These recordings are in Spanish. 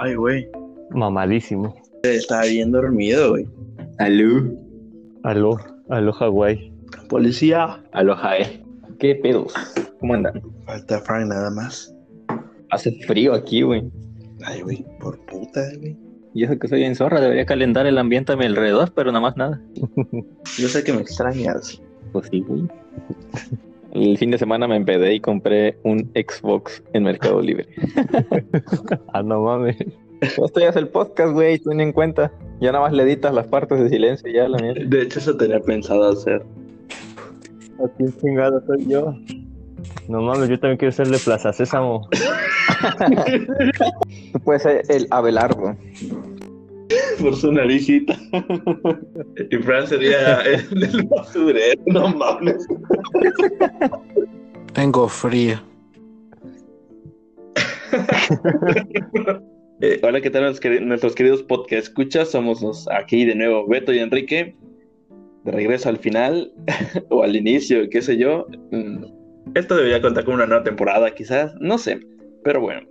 Ay, güey. Mamadísimo. Estaba bien dormido, güey. Aló. Aló, aló Hawái. Policía. Aloha, eh. ¿Qué pedos? ¿Cómo andan? Falta Frank nada más. Hace frío aquí, güey. Ay, güey. Por puta, güey. Y eso que soy en zorra, debería calentar el ambiente a mi alrededor, pero nada más nada. Yo sé que me extrañas. Pues sí, güey. El fin de semana me empedé y compré un Xbox en Mercado Libre. Ah, no mames. Esto ya es el podcast, güey, ten en cuenta. Ya nada más le editas las partes de silencio y ya la mierda. De hecho, eso tenía pensado hacer. Aquí chingado soy yo. No mames, yo también quiero ser de Plaza Sésamo. Tú puedes ser el Abelardo. Por su naricita. y Fran sería el del basurero. No mames. Tengo frío. Eh, hola, ¿qué tal nuestros queridos podcast escuchas? Somos los, aquí de nuevo Beto y Enrique. De regreso al final o al inicio, qué sé yo. Mm, Esto debería contar con una nueva temporada, quizás, no sé. Pero bueno,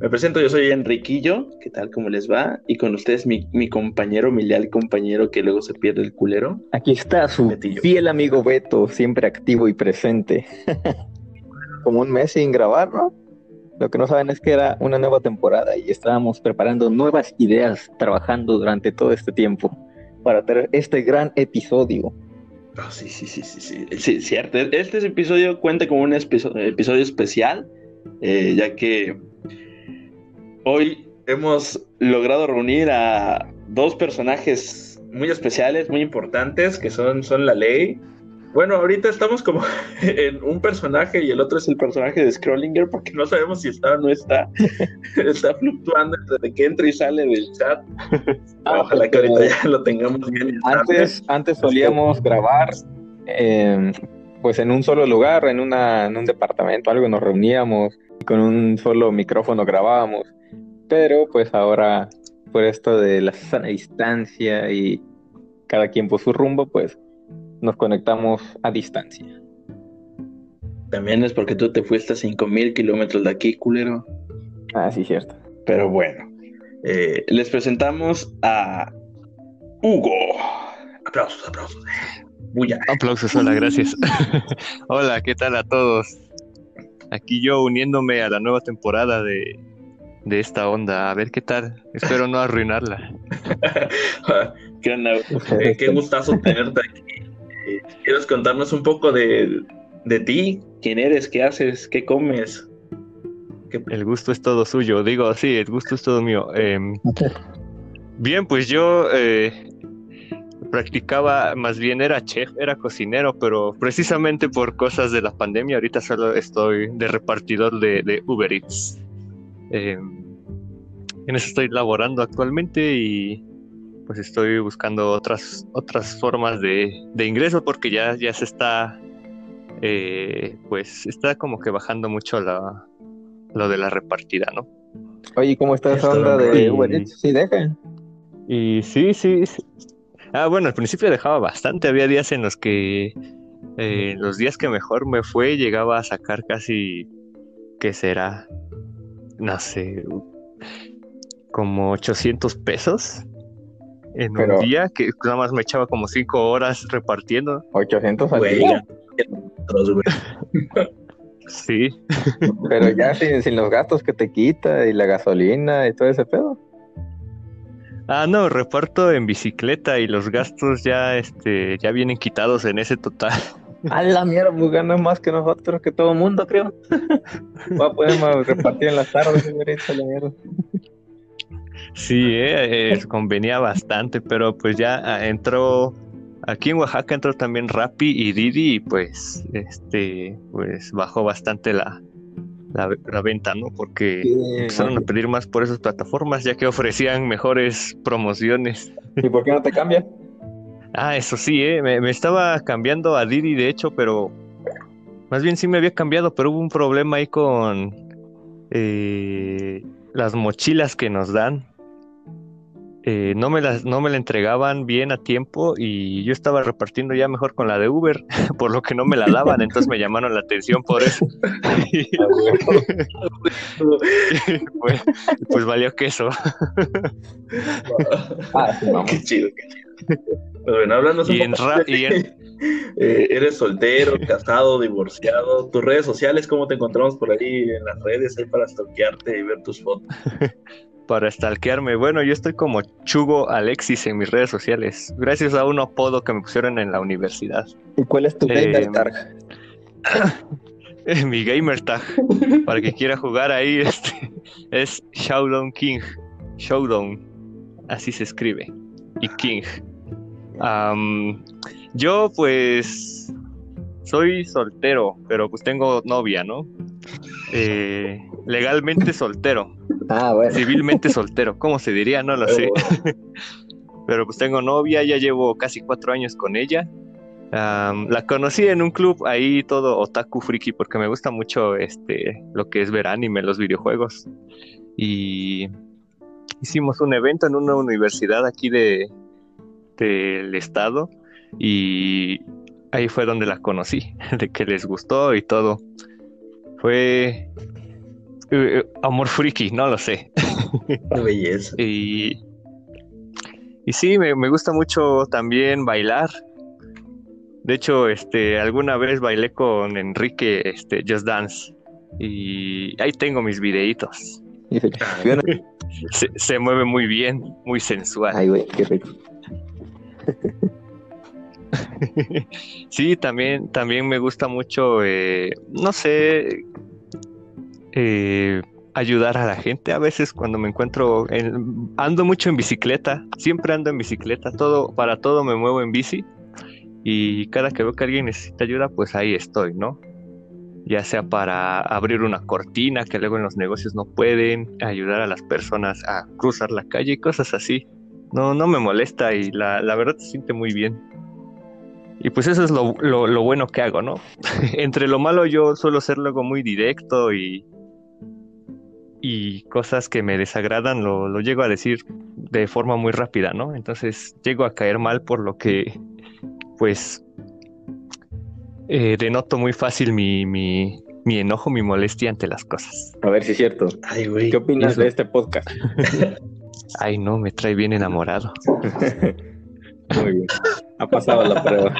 me presento, yo soy Enriquillo. ¿Qué tal? ¿Cómo les va? Y con ustedes mi, mi compañero, mi leal compañero que luego se pierde el culero. Aquí está su Betillo. fiel amigo Beto, siempre activo y presente. Como un mes sin grabar, ¿no? Lo que no saben es que era una nueva temporada y estábamos preparando nuevas ideas, trabajando durante todo este tiempo para tener este gran episodio. Ah, sí, sí, sí, sí, sí, sí, cierto. Este episodio cuenta como un episo- episodio especial, eh, ya que hoy hemos logrado reunir a dos personajes muy especiales, muy importantes, que son, son la ley. Bueno, ahorita estamos como en un personaje y el otro es el personaje de Scrollinger, porque no sabemos si está o no está. está fluctuando entre que entra y sale del chat. Ah, Ojalá que ahorita ya lo tengamos bien. Antes, antes solíamos grabar eh, pues en un solo lugar, en, una, en un departamento, algo, nos reuníamos y con un solo micrófono grabábamos. Pero pues ahora, por esto de la sana distancia y cada quien por su rumbo, pues nos conectamos a distancia. También es porque tú te fuiste a 5000 kilómetros de aquí, culero. Ah, sí, cierto. Pero bueno, eh, les presentamos a Hugo. Aplausos, aplausos. Bulla. Aplausos, hola, gracias. hola, ¿qué tal a todos? Aquí yo uniéndome a la nueva temporada de, de esta onda. A ver qué tal. Espero no arruinarla. qué, onda, eh, qué gustazo tenerte aquí. Eh, ¿Quieres contarnos un poco de, de ti? ¿Quién eres? ¿Qué haces? ¿Qué comes? ¿Qué- El gusto es todo suyo. Digo, sí, el gusto es todo mío. Em, bien, pues yo eh, practicaba, más bien era chef, era cocinero, pero precisamente por cosas de la pandemia, ahorita solo estoy de repartidor de, de Uber Eats. Em, en eso estoy laborando actualmente y pues estoy buscando otras, otras formas de, de ingreso porque ya, ya se está, eh, pues está como que bajando mucho la, lo de la repartida, ¿no? Oye, ¿cómo está esa onda de y- Uber Eats? Sí, dejan. Y sí, sí, sí. Ah, bueno, al principio dejaba bastante. Había días en los que, eh, los días que mejor me fue, llegaba a sacar casi, ¿qué será? No sé, como 800 pesos en Pero- un día, que nada más me echaba como 5 horas repartiendo. 800 al Güey, día. Sí, Pero ya sin, sin los gastos que te quita y la gasolina y todo ese pedo. Ah, no, reparto en bicicleta y los gastos ya, este, ya vienen quitados en ese total. A la mierda, pues ganas más que nosotros, que todo el mundo, creo. Va a poder repartir en las tardes, Uber Eats, a la mierda. Sí, eh, eh, convenía bastante, pero pues ya ah, entró, aquí en Oaxaca entró también Rappi y Didi y pues, este, pues bajó bastante la, la, la venta, ¿no? Porque empezaron a pedir más por esas plataformas ya que ofrecían mejores promociones. ¿Y por qué no te cambias? Ah, eso sí, eh, me, me estaba cambiando a Didi de hecho, pero más bien sí me había cambiado, pero hubo un problema ahí con eh, las mochilas que nos dan. eh, no, me las, no me la entregaban bien a tiempo y yo estaba repartiendo ya mejor con la de Uber, por lo que no me la daban, entonces me llamaron la atención por eso. pues, pues, valió queso. ah, qué chido, qué chido. Pues bueno, hablando y en, y en, eh, eres soltero, casado, divorciado. Tus redes sociales, ¿cómo te encontramos por ahí en las redes ahí para stalkearte y ver tus fotos? para stalkearme. Bueno, yo estoy como Chugo Alexis en mis redes sociales, gracias a un apodo que me pusieron en la universidad. ¿Y cuál es tu gamer tag? mi gamer tag, para que quiera jugar ahí, este, es Showdown King. Showdown, así se escribe. Y King. Yo pues soy soltero, pero pues tengo novia, ¿no? Eh, legalmente soltero. Ah, bueno. Civilmente soltero, ¿cómo se diría? No lo sé. pero pues tengo novia, ya llevo casi cuatro años con ella. la conocí en un club ahí todo otaku friki porque me gusta mucho este lo que es ver anime, los videojuegos. Y hicimos un evento en una universidad aquí de del estado y ahí fue donde la conocí, de que les gustó y todo. Fue eh, amor friki, no lo sé. Qué belleza. y, y sí, me, gusta mucho también bailar. De hecho, este, alguna vez bailé con Enrique, este, Just Dance. Y ahí tengo mis videitos. se, se, mueve muy bien, muy sensual. Ay, güey, qué rico. sí, también, también me gusta mucho, eh, no sé, eh, ayudar a la gente. A veces cuando me encuentro, ando mucho en bicicleta, siempre ando en bicicleta, todo, para todo me muevo en bici y cada que veo que alguien necesita ayuda, pues ahí estoy, ¿no? Ya sea para abrir una cortina que luego en los negocios no pueden, ayudar a las personas a cruzar la calle y cosas así. No, no me molesta y la, la verdad se siente muy bien. Y pues eso es lo, lo, bueno que hago, ¿no? Entre lo malo yo suelo ser luego muy directo y, y cosas que me desagradan lo, lo llego a decir de forma muy rápida, ¿no? Entonces llego a caer mal por lo que pues eh, denoto muy fácil mi, mi, mi, enojo, mi molestia ante las cosas. A ver si es cierto. Ay, güey. ¿Qué opinas de este podcast? Ay, no, me trae bien enamorado. Muy bien. Ha pasado la prueba.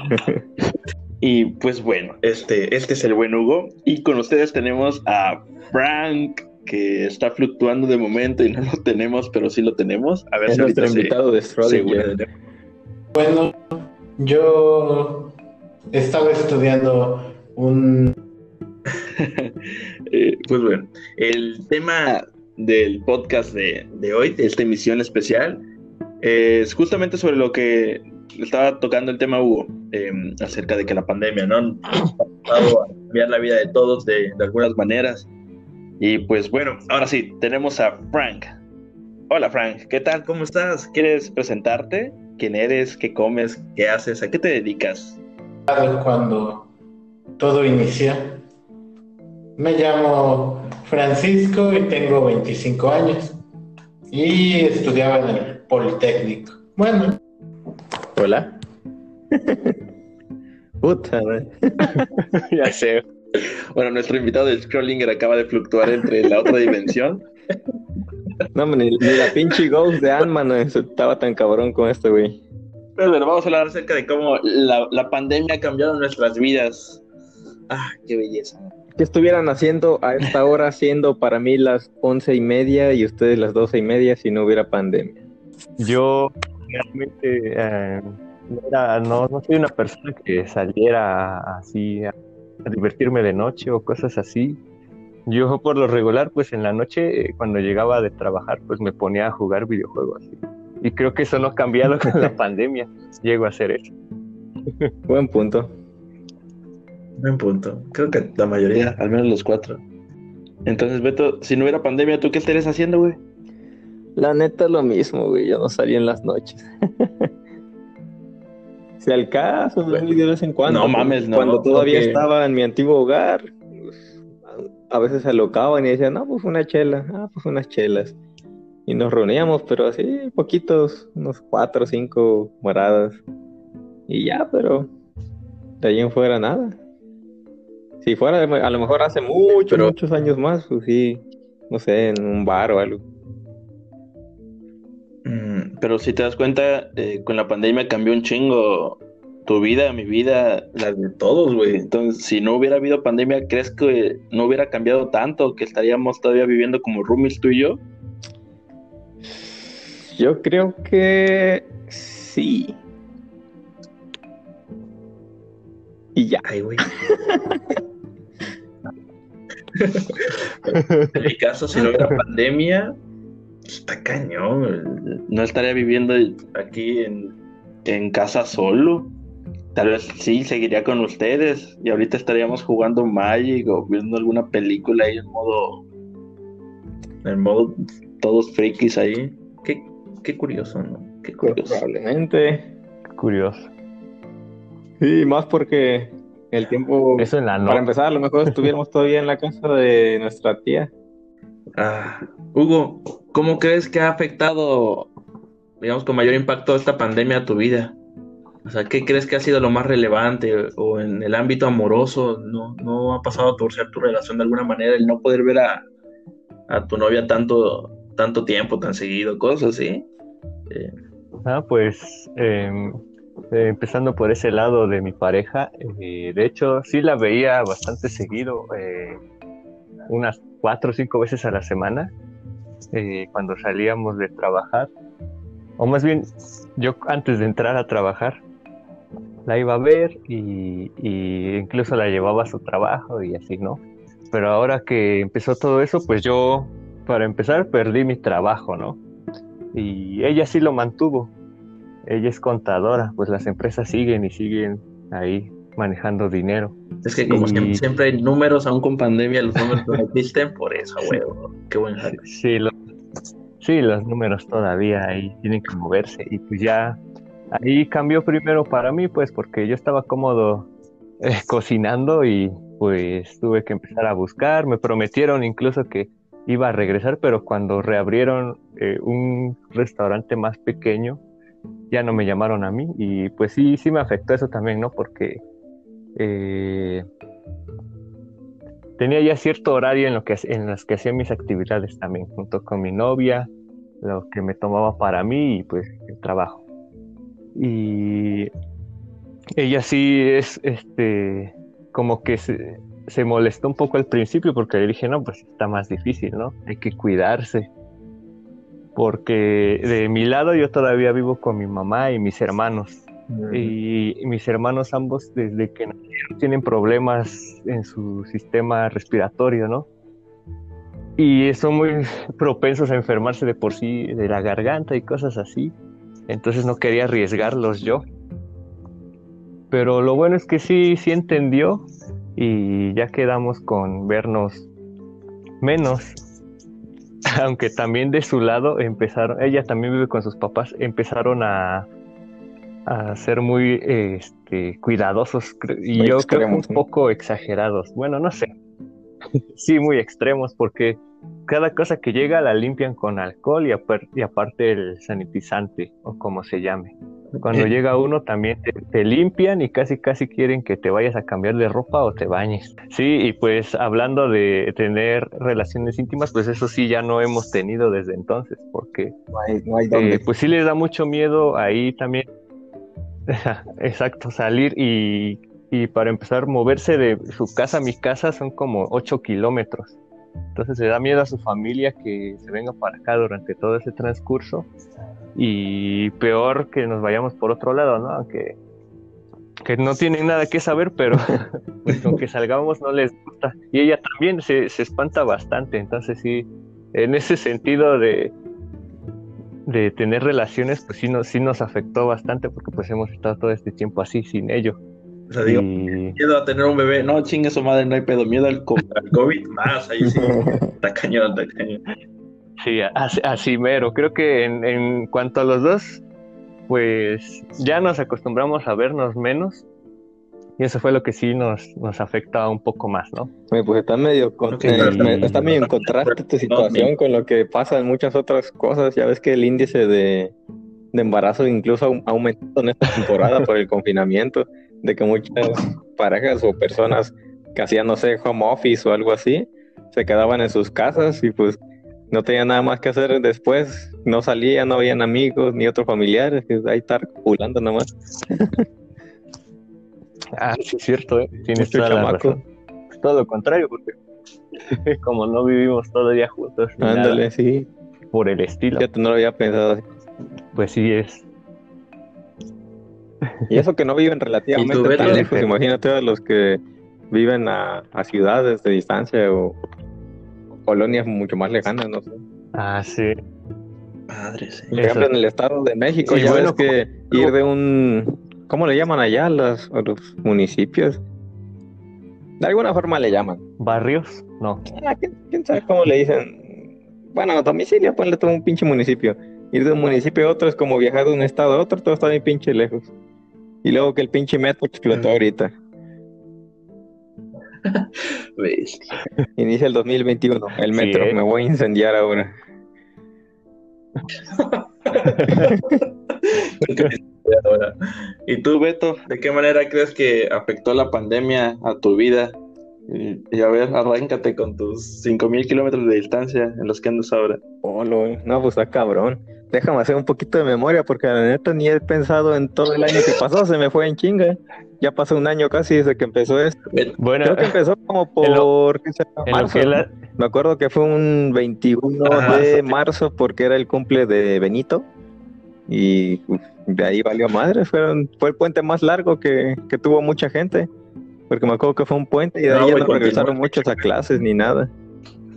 y pues bueno, este, este es el buen Hugo. Y con ustedes tenemos a Frank, que está fluctuando de momento y no lo tenemos, pero sí lo tenemos. A ver es si nuestro invitado de Schrödinger. Bueno, yo estaba estudiando un... Eh, pues bueno, el tema del podcast de, de hoy, de esta emisión especial, es justamente sobre lo que estaba tocando el tema Hugo, em, acerca de que la pandemia, ¿no? Ha a cambiar la vida de todos de, de, algunas maneras. Y pues bueno, ahora sí, tenemos a Frank. Hola Frank, ¿qué tal? ¿Cómo estás? ¿Quieres presentarte? ¿Quién eres? ¿Qué comes? ¿Qué haces? ¿A qué te dedicas? Cuando todo inicia, me llamo Francisco y tengo 25 años y estudiaba en el Politécnico. Bueno. Hola. Puta, ya sé. Bueno, nuestro invitado de Scrollinger acaba de fluctuar entre la otra dimensión. No, ni, ni la pinche Ghost de Ant-Man estaba tan cabrón con este güey. Pero bueno, vamos a hablar acerca de cómo la, la pandemia ha cambiado nuestras vidas. Ah, qué belleza. ¿Qué estuvieran haciendo a esta hora, siendo para mí las once y media y ustedes las doce y media si no hubiera pandemia? Yo realmente eh, no, no, soy una persona que saliera así a, divertirme de noche o cosas así. Yo por lo regular, pues en la noche, eh, cuando llegaba de trabajar, pues me ponía a jugar videojuegos. Y creo que eso no ha cambiado con la pandemia. Llego a hacer eso. Buen punto. Buen punto. Creo que la mayoría, al menos los cuatro. Entonces, Beto, si no hubiera pandemia, ¿tú qué estarías haciendo, güey? La neta lo mismo, güey. Yo no salía en las noches. si al caso, de vez en cuando. No mames, no. Cuando todavía estaba en mi antiguo hogar, pues, a veces se alocaban y decían, no, pues una chela. Ah, pues unas chelas. y nos reuníamos, pero así poquitos, unos cuatro o cinco moradas. Y ya, pero de ahí en fuera nada. Si fuera a lo mejor hace muchos, muchos años más, pues sí, no sé, en un bar o algo. Mm, pero si te das cuenta, eh, con la pandemia cambió un chingo tu vida, mi vida, la de todos, güey. Entonces, si no hubiera habido pandemia, ¿crees que no hubiera cambiado tanto? ¿Que estaríamos todavía viviendo como roomies tú y yo? Yo creo que sí. Y ya. Güey. en mi caso, si no hubiera pandemia, está cañón. No estaría viviendo aquí en, en casa solo. Tal vez sí, seguiría con ustedes y ahorita estaríamos jugando Magic o viendo alguna película ahí en modo. En modo todos frikis ahí. Qué, qué curioso, ¿no? Qué curioso. Probablemente. Curioso. Sí, más porque el tiempo. Eso en la Para empezar, a lo mejor estuviéramos todavía en la casa de nuestra tía. Ah, Hugo, ¿cómo crees que ha afectado, digamos, con mayor impacto esta pandemia a tu vida? O sea, ¿qué crees que ha sido lo más relevante? O en el ámbito amoroso, ¿no, no ha pasado a torcer tu relación de alguna manera el no poder ver a, tu novia tanto, tanto tiempo, tan seguido, cosas así? Eh. Ah, pues em, eh, empezando por ese lado de mi pareja, eh, de hecho sí la veía bastante seguido, unas cuatro o cinco veces a la semana, cuando salíamos de trabajar. O más bien, yo antes de entrar a trabajar, la iba a ver y, incluso la llevaba a su trabajo y así, ¿no? Pero ahora que empezó todo eso, pues yo, para empezar, perdí mi trabajo, ¿no? Y ella sí lo mantuvo. Ella es contadora, pues las empresas siguen y siguen ahí manejando dinero. Es que como siempre, hay números, aún con pandemia, los números no existen, por eso, huevo. Qué buen Sí, sí, los números todavía ahí tienen que moverse y pues ya Ahí cambió primero para mí, pues porque yo estaba cómodo eh, cocinando y pues tuve que empezar a buscar. Me prometieron incluso que iba a regresar, pero cuando reabrieron eh, un restaurante más pequeño, ya no me llamaron a mí y pues sí, sí me afectó eso también, ¿no? Porque eh, tenía ya cierto horario en, lo que, en las que hacía mis actividades también, junto con mi novia, lo que me tomaba para mí y pues el trabajo. Y ella sí es, este, como que se, se molestó un poco al principio porque le dije, no, pues está más difícil, ¿no? Hay que cuidarse. Porque de mi lado yo todavía vivo con mi mamá y mis hermanos. Y, mis hermanos ambos desde que nacieron tienen problemas en su sistema respiratorio, ¿no? Y son muy propensos a enfermarse de por sí de la garganta y cosas así entonces no quería arriesgarlos yo. Pero lo bueno es que sí, sí entendió y ya quedamos con vernos menos. Aunque también de su lado empezaron, ella también vive con sus papás, empezaron a, a ser muy este, cuidadosos y yo creo que un poco exagerados. Bueno, no sé. sí, muy extremos porque cada cosa que llega la limpian con alcohol y, y aparte el sanitizante o como se llame. Cuando llega uno también te, limpian y casi casi quieren que te vayas a cambiar de ropa o te bañes. Sí, y pues hablando de tener relaciones íntimas, pues eso sí ya no hemos tenido desde entonces, porque eh, pues sí les da mucho miedo ahí también. Exacto, salir y, y para empezar moverse de su casa a mi casa son como 8 kilómetros. Entonces le da miedo a su familia que se venga para acá durante todo ese transcurso y peor que nos vayamos por otro lado, ¿no? Aunque que no tienen nada que saber, pero pues aunque salgamos no les gusta. Y ella también se, espanta bastante, entonces sí, en ese sentido de, de tener relaciones, pues sí, sí nos afectó bastante porque pues hemos estado todo este tiempo así, sin ello. O sea, digo, miedo a tener un bebé, no, chingue su madre, no hay pedo, miedo al, COVID, más, ahí sí, está cañón, está cañón. Sí, así, mero, creo que en, en, cuanto a los dos, pues ya nos acostumbramos a vernos menos, Y eso fue lo que sí nos, nos afectaba un poco más, ¿no? Pues está medio, eh, está medio en contraste tu situación con lo que pasa en muchas otras cosas. Ya ves que el índice de, de embarazo incluso ha aumentado en esta temporada por el confinamiento, de que muchas parejas o personas que hacían, no sé, home office o algo así, se quedaban en sus casas y pues no tenían nada más que hacer después, no salían, no habían amigos ni otros familiares, que ahí estar pulando nomás. ah, sí es cierto, ¿eh? tienes toda la razón. Todo lo contrario, porque como no vivimos todavía juntos. Ándale, sí. Por el estilo. Ya no lo había pensado así. Pues sí es. Y eso que no viven relativamente tan lejos, imagínate a los que viven a, ciudades de distancia o colonias mucho más lejanas, no sé. Ah, sí. Madre, Por ejemplo, en el Estado de México, ya ves que ir de un... ¿Cómo le llaman allá los, los municipios? De alguna forma le llaman. ¿Barrios? No. Ah, ¿quién, sabe cómo le dicen? Bueno, domicilio, ponle todo un pinche municipio. Ir de un municipio a otro es como viajar de un estado a otro, todo está bien pinche lejos. Y luego que el pinche metro explotó ahorita. Inicia el 2021, el metro. ¿eh? Me voy a incendiar ahora. ¿Y tú, Beto, de qué manera crees que afectó la pandemia a tu vida? Y, a ver, arráncate con tus 5000 kilómetros de distancia en los que andas ahora. Oh, no, pues está cabrón. Déjame hacer un poquito de memoria porque la neta ni he pensado en todo el año que pasó, se me fue en chinga. Ya pasó un año casi desde que empezó esto. Bueno, creo que empezó como por marzo. Me acuerdo que fue un 21 de marzo porque era el cumple de Benito y de ahí valió madre. Fueron, fue el puente más largo que, que tuvo mucha gente. Porque me acuerdo que fue un puente y de ahí ya no regresaron muchos a clases ni nada.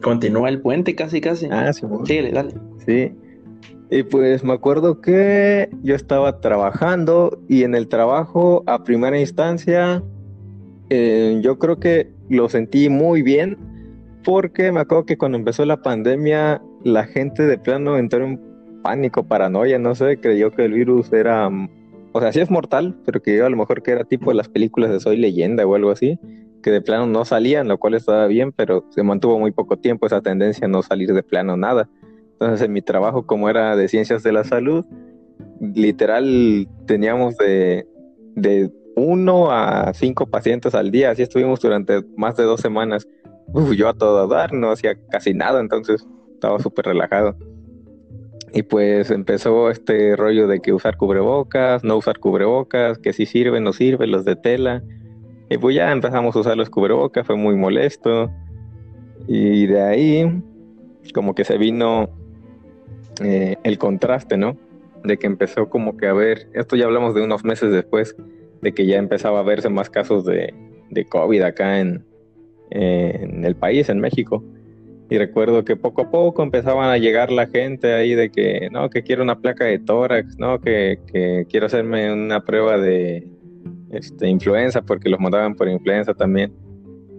Continúa el puente casi, casi. Ah, sí. Síguele, dale. Sí. Y pues me acuerdo que yo estaba trabajando y en el trabajo a primera instancia eh, yo creo que lo sentí muy bien porque me acuerdo que cuando empezó la pandemia la gente de plano entró en pánico, paranoia, no sé, creyó que el virus era, o sea, sí es mortal, pero que yo a lo mejor que era tipo las películas de Soy leyenda o algo así, que de plano no salían, lo cual estaba bien, pero se mantuvo muy poco tiempo esa tendencia a no salir de plano nada. Entonces, en mi trabajo, como era de ciencias de la salud, literal teníamos de, de uno a cinco pacientes al día. Así estuvimos durante más de dos semanas. yo a todo dar, no hacía casi nada, entonces estaba súper relajado. Y pues empezó este rollo de que usar cubrebocas, no usar cubrebocas, que si sirven, no sirven, los de tela. Y pues ya empezamos a usar los cubrebocas, fue muy molesto. Y de ahí, como que se vino eh, el contraste, ¿no? De que empezó como que a ver, esto ya hablamos de unos meses después, de que ya empezaba a verse más casos de, COVID acá en, el país, en México. Y recuerdo que poco a poco empezaban a llegar la gente ahí de que, no, que quiero una placa de tórax, no, que, que quiero hacerme una prueba de este, influenza, porque los mandaban por influenza también.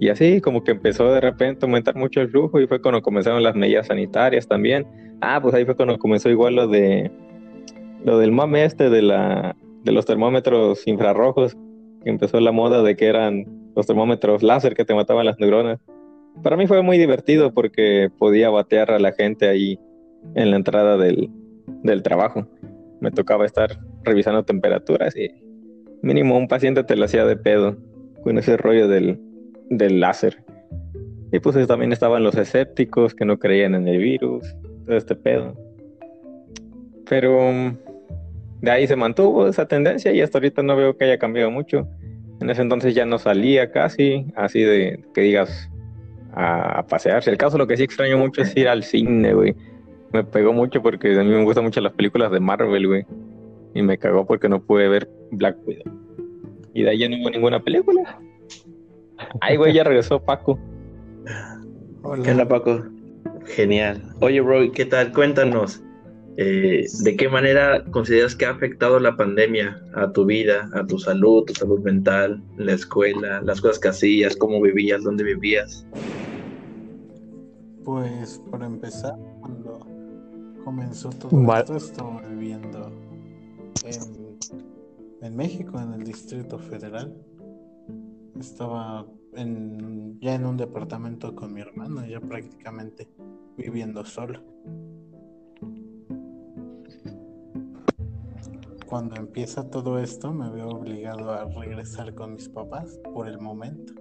Y así como que empezó de repente a aumentar mucho el flujo y fue cuando comenzaron las medidas sanitarias también. Ah, pues ahí fue cuando comenzó igual lo de lo del mame este de la de los termómetros infrarrojos, que empezó la moda de que eran los termómetros láser que te mataban las neuronas. Para mí fue muy divertido porque podía batear a la gente ahí en la entrada del, del trabajo. Me tocaba estar revisando temperaturas y mínimo un paciente te lo hacía de pedo con ese rollo del, del láser. Y pues también estaban los escépticos que no creían en el virus, todo este pedo. Pero mm, de ahí se mantuvo esa tendencia y hasta ahorita no veo que haya cambiado mucho. En ese entonces ya no salía casi, así de que digas a, pasearse. El caso lo que sí extraño mucho es ir al cine, güey. Me pegó mucho porque a mí me gustan mucho las películas de Marvel, güey. Y me cagó porque no pude ver Black Widow. Y de ahí ya no hubo ninguna película. Ay, güey, ya regresó Paco. Hola. ¿Qué onda, Paco? Genial. Oye, bro, ¿qué tal? Cuéntanos. Eh, ¿De qué manera consideras que ha afectado la pandemia a tu vida, a tu salud, tu salud mental, la escuela, las cosas que hacías, cómo vivías, dónde vivías? Pues, para empezar, cuando comenzó todo esto, estaba viviendo en, en México, en el Distrito Federal. Estaba en, ya en un departamento con mi hermano, ya prácticamente viviendo solo. Cuando empieza todo esto me veo obligado a regresar con mis papás por el momento.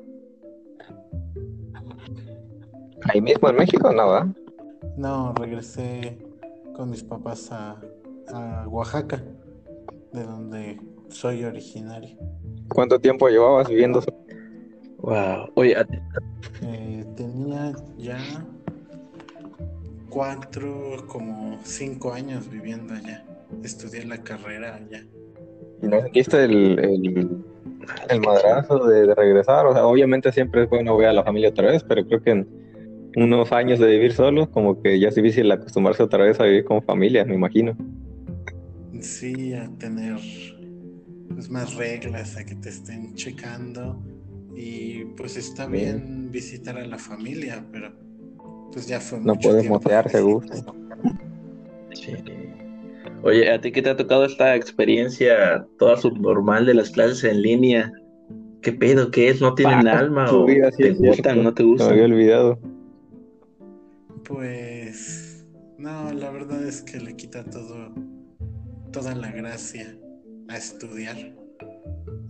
Ahí mismo en México, ¿no? ¿va? No, regresé con mis papás a, a Oaxaca, de donde soy originario. ¿Cuánto tiempo llevabas viviendo solo? Wow. Oye, Eh, tenía ya cuatro, como cinco años viviendo allá. Estudié la carrera allá. ¿Y no sentiste el, el, el madrazo de, de regresar? O sea, obviamente siempre es bueno ver a la familia otra vez, pero creo que en unos años de vivir solo, como que ya es difícil acostumbrarse otra vez a vivir con familia, me imagino. Sí, a tener pues, más reglas, a que te estén checando. Y pues está bien visitar a la familia, pero pues ya fue No mucho puedes gusto. visita. Sí. Oye, ¿a ti qué te ha tocado esta experiencia toda subnormal de las clases en línea? ¿Qué pedo? ¿Qué es? ¿No tienen alma? ¿O vida, sí te gustan? ¿No te Se me había gustan? olvidado. Pues no, la verdad es que le quita todo, toda la gracia a estudiar,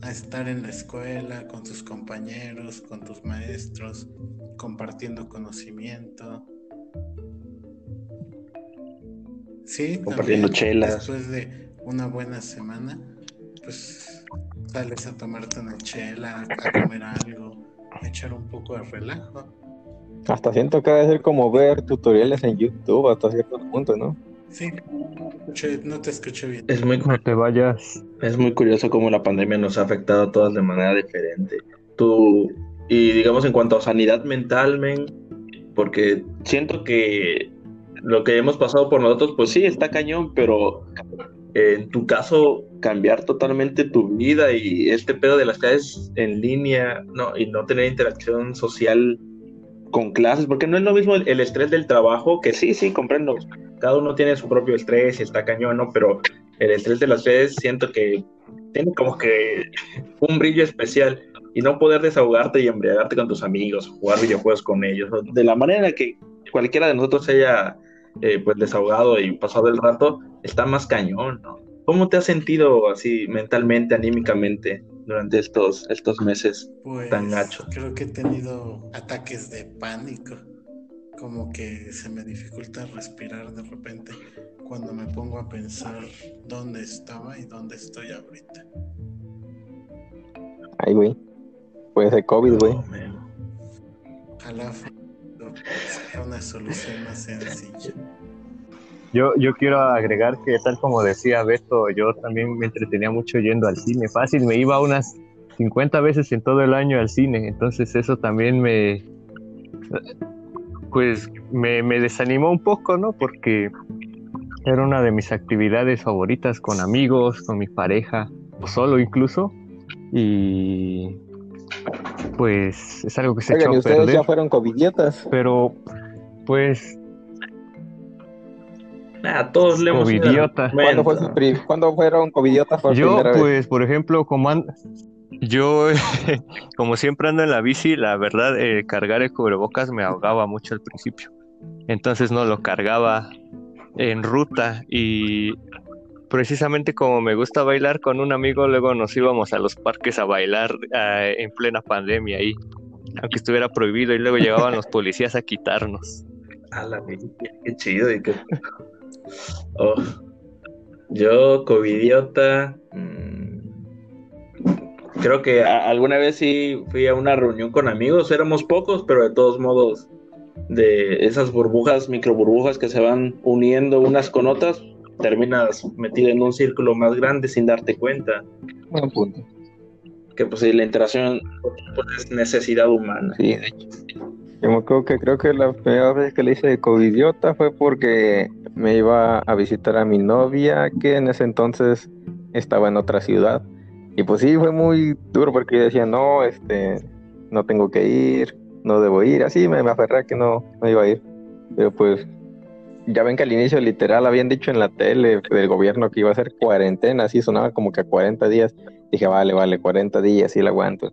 a estar en la escuela con tus compañeros, con tus maestros, compartiendo conocimiento. Sí, Compartiendo también, chelas. Después de una buena semana, pues sales a tomarte una chela, a comer algo, a echar un poco de relajo. Hasta siento que debe ser como ver tutoriales en YouTube hasta cierto punto, ¿no? Sí, no te escuché- no te escuché bien. Es muy, No te vayas. es muy curioso cómo la pandemia nos ha afectado a todas de manera diferente. Tú, y digamos en cuanto a sanidad mental, men, porque siento que lo que hemos pasado por nosotros, pues sí, está cañón, pero en tu caso, cambiar totalmente tu vida y este pedo de las clases en línea, no, y no tener interacción social con clases, porque no es lo mismo el, estrés del trabajo, que sí, sí, comprendo, cada uno tiene su propio estrés y está cañón, ¿no? Pero el estrés de las clases siento que tiene como que un brillo especial y no poder desahogarte y embriagarte con tus amigos, jugar videojuegos con ellos, de la manera que cualquiera de nosotros haya eh, pues desahogado y pasado el rato, está más cañón, ¿no? ¿Cómo te has sentido así mentalmente, anímicamente durante estos, estos meses? Pues tan gacho. creo que he tenido ataques de pánico, como que se me dificulta respirar de repente cuando me pongo a pensar dónde estaba y dónde estoy ahorita. Ay, güey. Puede ser COVID, güey. Ojalá fuera una solución más sencilla. Yo, yo quiero agregar que tal como decía Beto, yo también me entretenía mucho yendo al cine. Fácil, me iba unas 50 veces en todo el año al cine. Entonces eso también me, pues me, me desanimó un poco, ¿no? Porque era una de mis actividades favoritas con amigos, con mi pareja, o solo incluso. Y pues es algo que se Oigan, echó ¿y a ustedes perder. ya fueron covidiotas? Pero pues Ah, todos le hemos Covidiota. ¿Cuándo, fue momento. su pri- ¿Cuándo fueron covidiotas por Yo, vez? pues, por ejemplo, como an- yo, como siempre ando en la bici, la verdad, eh, cargar el cubrebocas me ahogaba mucho al principio. Entonces no lo cargaba en ruta y precisamente como me gusta bailar con un amigo, luego nos íbamos a los parques a bailar eh, en plena pandemia ahí, aunque estuviera prohibido y luego llegaban los policías a quitarnos. A la qué chido. y qué- Oh. Yo, covidiota. mm, Creo que alguna vez sí fui a una reunión con amigos. Éramos pocos, pero de todos modos, de esas burbujas, micro burbujas que se van uniendo unas con otras, terminas metido en un círculo más grande sin darte cuenta. Buen punto. Que pues sí, la interacción pues, es necesidad humana. Sí, de hecho. Yo me acuerdo que creo que la primera vez que le hice de covidiota fue porque me iba a visitar a mi novia, que en ese entonces estaba en otra ciudad. Y pues sí, fue muy duro porque yo decía, no, este, no tengo que ir, no debo ir. Así me, me aferré que no, no iba a ir. Pero pues, ya ven que al inicio literal habían dicho en la tele del gobierno que iba a ser cuarentena, así sonaba como que a 40 días. Dije, vale, vale, 40 días, sí la aguanto.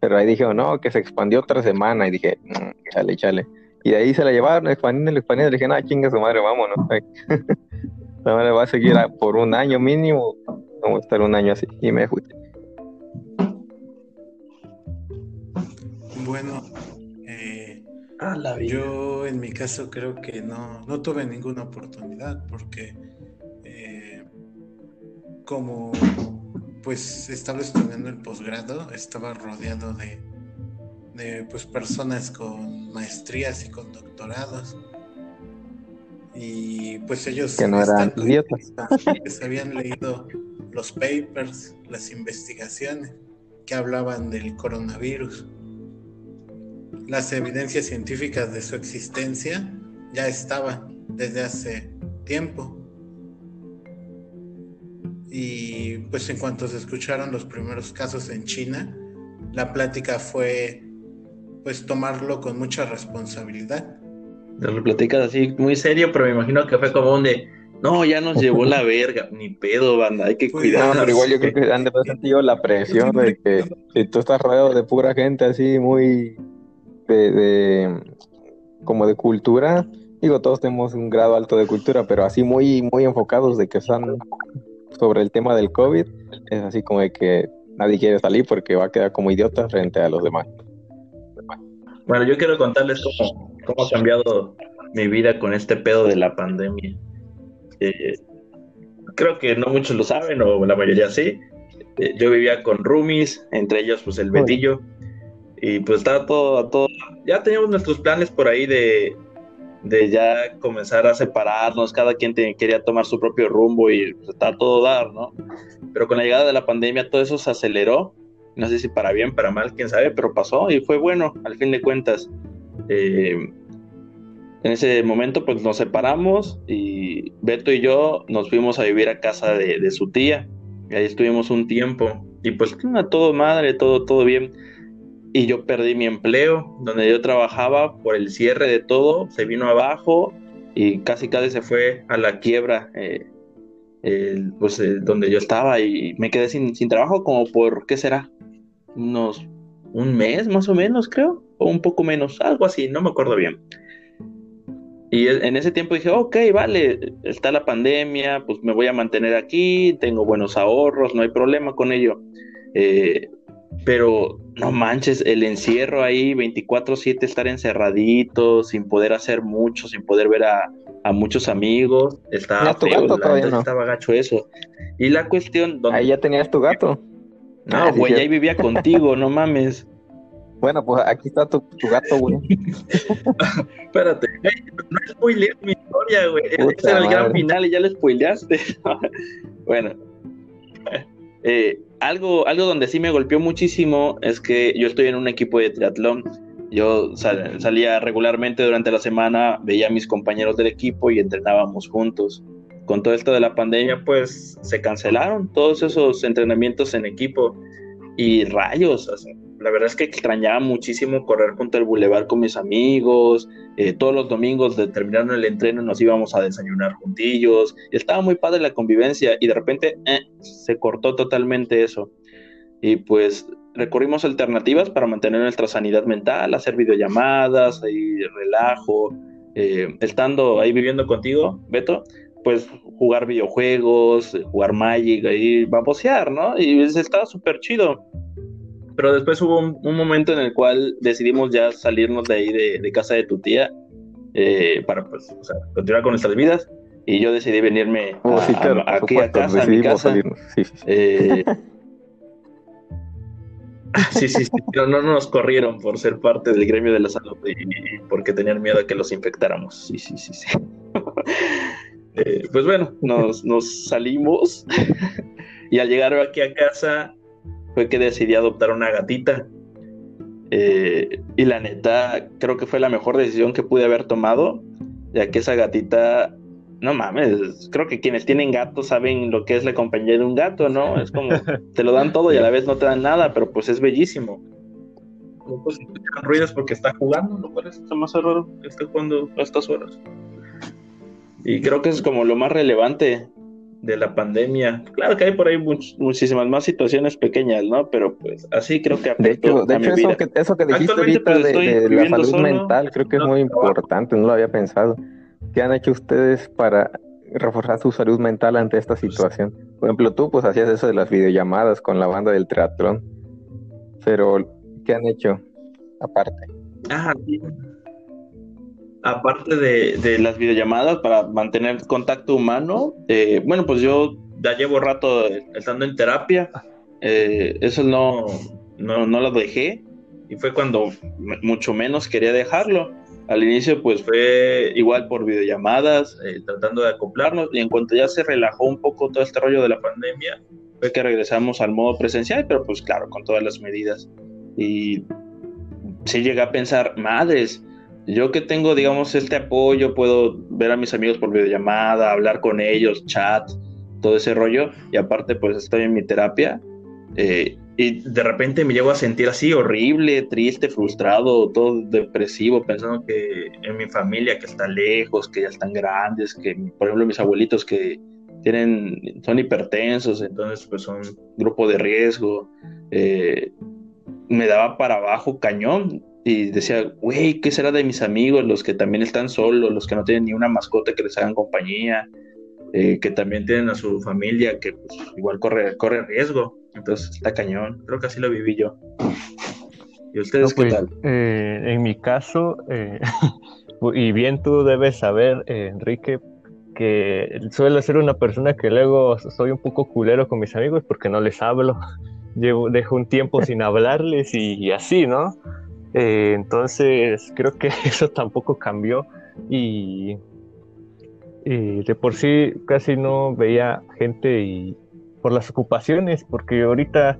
Pero ahí dijeron, no, que se expandió otra semana. Y dije, mm, chale, chale. Y de ahí se la llevaron, expandiendo, expandiendo. Le dije, no, chinga su madre, vámonos. la madre va a seguir por un año mínimo. Vamos a estar un año así. Y me fui. Bueno, eh, yo en mi caso creo que no, no tuve ninguna oportunidad porque eh, como pues estaba estudiando el posgrado, estaba rodeado de, de pues personas con maestrías y con doctorados. Y pues ellos que no eran idiotas. se habían leído los papers, las investigaciones que hablaban del coronavirus. Las evidencias científicas de su existencia ya estaban desde hace tiempo. Y pues en cuanto se escucharon los primeros casos en China, la plática fue pues tomarlo con mucha responsabilidad. Lo platicas así muy serio, pero me imagino que fue como un de, no, ya nos llevó la verga, ni pedo, banda, hay que cuidar. No, pero igual yo creo que han de haber sentido la presión de que si tú estás rodeado de pura gente así muy de, de como de cultura, digo, todos tenemos un grado alto de cultura, pero así muy, muy enfocados de que están sobre el tema del COVID, es así como de que nadie quiere salir porque va a quedar como idiota frente a los demás. Bueno, yo quiero contarles cómo, cómo ha cambiado mi vida con este pedo de la pandemia. Eh, creo que no muchos lo saben, o la mayoría sí. Eh, yo vivía con roomies, entre ellos pues el Betillo, y pues estaba todo, todo, ya teníamos nuestros planes por ahí de, de ya comenzar a separarnos, cada quien quería tomar su propio rumbo y pues, está todo dar, ¿no? Pero con la llegada de la pandemia todo eso se aceleró, no sé si para bien, para mal, quién sabe, pero pasó y fue bueno, al fin de cuentas. Eh, en ese momento pues nos separamos y Beto y yo nos fuimos a vivir a casa de, su tía y ahí estuvimos un tiempo y pues todo madre, todo, todo bien y yo perdí mi empleo, donde yo trabajaba por el cierre de todo, se vino abajo y casi casi se fue a la quiebra, eh, pues eh, donde yo estaba y me quedé sin, sin trabajo como por, ¿qué será? Unos un mes más o menos, creo, o un poco menos, algo así, no me acuerdo bien. Y e, en ese tiempo dije, ok, vale, está la pandemia, pues me voy a mantener aquí, tengo buenos ahorros, no hay problema con ello. Eh, pero no manches, el encierro ahí 24/7, estar encerradito, sin poder hacer mucho, sin poder ver a, muchos amigos, estaba feo, estaba gacho eso. Y la cuestión... Ahí ya tenías tu gato. No, güey, ahí vivía contigo, no mames. Bueno, pues aquí está tu, gato, güey. Espérate, no spoilees mi historia, güey. Ese era el gran final y ya lo spoileaste. bueno, eh, algo, algo donde sí me golpeó muchísimo es que yo estoy en un equipo de triatlón. Yo salía regularmente durante la semana, veía a mis compañeros del equipo y entrenábamos juntos. Con todo esto de la pandemia, pues se cancelaron todos esos entrenamientos en equipo y rayos. La verdad es que extrañaba muchísimo correr junto al bulevar con mis amigos. Eh, todos los domingos de terminar el entreno nos íbamos a desayunar juntillos. Estaba muy padre la convivencia y de repente eh, se cortó totalmente eso. Y pues recorrimos alternativas para mantener nuestra sanidad mental, hacer videollamadas, ahí relajo. Eh, estando ahí viviendo contigo, Beto, pues jugar videojuegos, jugar Magic, ahí babosear, ¿no? Y estaba súper chido. Pero después hubo un, momento en el cual decidimos ya salirnos de ahí de, casa de tu tía eh, para pues, o sea, continuar con nuestras vidas. Y yo decidí venirme oh, aquí a casa, a mi casa. Sí, sí, eh, sí, sí, No, no, nos corrieron por ser parte del gremio de la salud y, y porque tenían miedo a que los infectáramos. Sí, sí, sí, sí. Eh, pues bueno, nos, salimos y al llegar aquí a casa fue que decidí adoptar una gatita. Eh, y la neta, creo que fue la mejor decisión que pude haber tomado, ya que esa gatita, no mames, creo que quienes tienen gatos saben lo que es la compañía de un gato, ¿no? Es como, te lo dan todo y a la vez no te dan nada, pero pues es bellísimo. Pues ruidos porque está jugando, lo cual es más raro que esté jugando a estas horas. Y creo que es como lo más relevante de la pandemia. Claro que hay por ahí muchísimas más situaciones pequeñas, ¿no? Pero pues así creo que De hecho, de hecho eso, que, eso que dijiste ahorita pues, de, la salud mental creo que es muy importante, no lo había pensado. ¿Qué han hecho ustedes para reforzar su salud mental ante esta situación? Por ejemplo, tú pues hacías eso de las videollamadas con la banda del triatlón, pero ¿qué han hecho aparte? Ah, sí aparte de, las videollamadas para mantener contacto humano, eh, bueno, pues yo ya llevo rato estando en terapia, eh, eso no, no, no lo dejé y fue cuando mucho menos quería dejarlo. Al inicio pues fue igual por videollamadas, eh, tratando de acoplarnos y en cuanto ya se relajó un poco todo este rollo de la pandemia, fue que regresamos al modo presencial, pero pues claro, con todas las medidas. Y sí llegué a pensar, madres, yo que tengo, digamos, este apoyo, puedo ver a mis amigos por videollamada, hablar con ellos, chat, todo ese rollo, y aparte pues estoy en mi terapia, eh, y de repente me llego a sentir así horrible, triste, frustrado, todo depresivo, pensando que en mi familia que está lejos, que ya están grandes, que por ejemplo mis abuelitos que tienen, son hipertensos, entonces pues son grupo de riesgo, eh, me daba para abajo cañón, y decía, güey, ¿qué será de mis amigos, los que también están solos, los que no tienen ni una mascota que les hagan compañía, eh, que también tienen a su familia que pues, igual corre, corre riesgo? Entonces está cañón, creo que así lo viví yo. ¿Y ustedes qué pues, tal? Eh, en mi caso, eh, y bien tú debes saber, Enrique, que suelo ser una persona que luego soy un poco culero con mis amigos porque no les hablo. Llevo, dejo un tiempo sin hablarles y así, ¿no? Eh, entonces creo que eso tampoco cambió y, de por sí casi no veía gente y por las ocupaciones, porque ahorita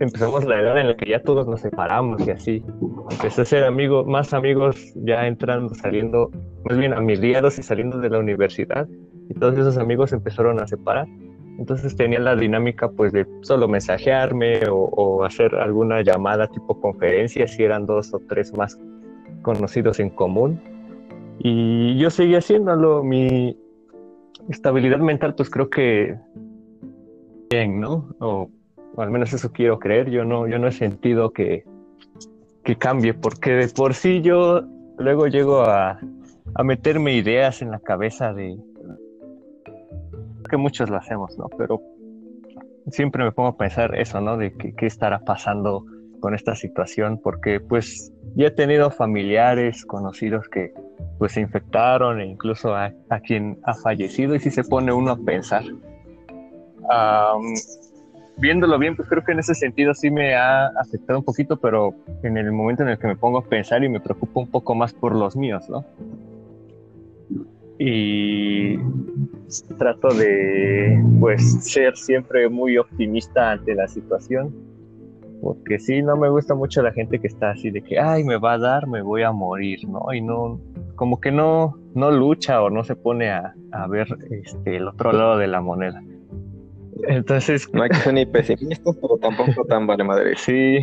empezamos la edad en la que ya todos nos separamos y así. Empecé a ser amigos, más amigos ya entrando, saliendo, más bien amiliados y saliendo de la universidad y todos esos amigos empezaron a separar. Entonces tenía la dinámica pues de solo mensajearme o, hacer alguna llamada tipo conferencia si eran dos o tres más conocidos en común. Y yo seguía haciéndolo. Mi estabilidad mental pues creo que bien, ¿no? O, al menos eso quiero creer. Yo no, yo no he sentido que, que cambie porque de por sí yo luego llego a, a meterme ideas en la cabeza de que muchos lo hacemos, ¿no? Pero siempre me pongo a pensar eso, ¿no? De qué estará pasando con esta situación, porque pues ya he tenido familiares, conocidos que pues se infectaron e incluso a, quien ha fallecido y si se pone uno a pensar. viéndolo bien, pues creo que en ese sentido sí me ha afectado un poquito, pero en el momento en el que me pongo a pensar y me preocupo un poco más por los míos, ¿no? Y trato de pues ser siempre muy optimista ante la situación porque sí no me gusta mucho la gente que está así de que ay me va a dar me voy a morir no y no como que no no lucha o no se pone a, a ver este el otro lado de la moneda entonces. No hay que ser ni pesimistas, pero tampoco tan vale madre. Sí.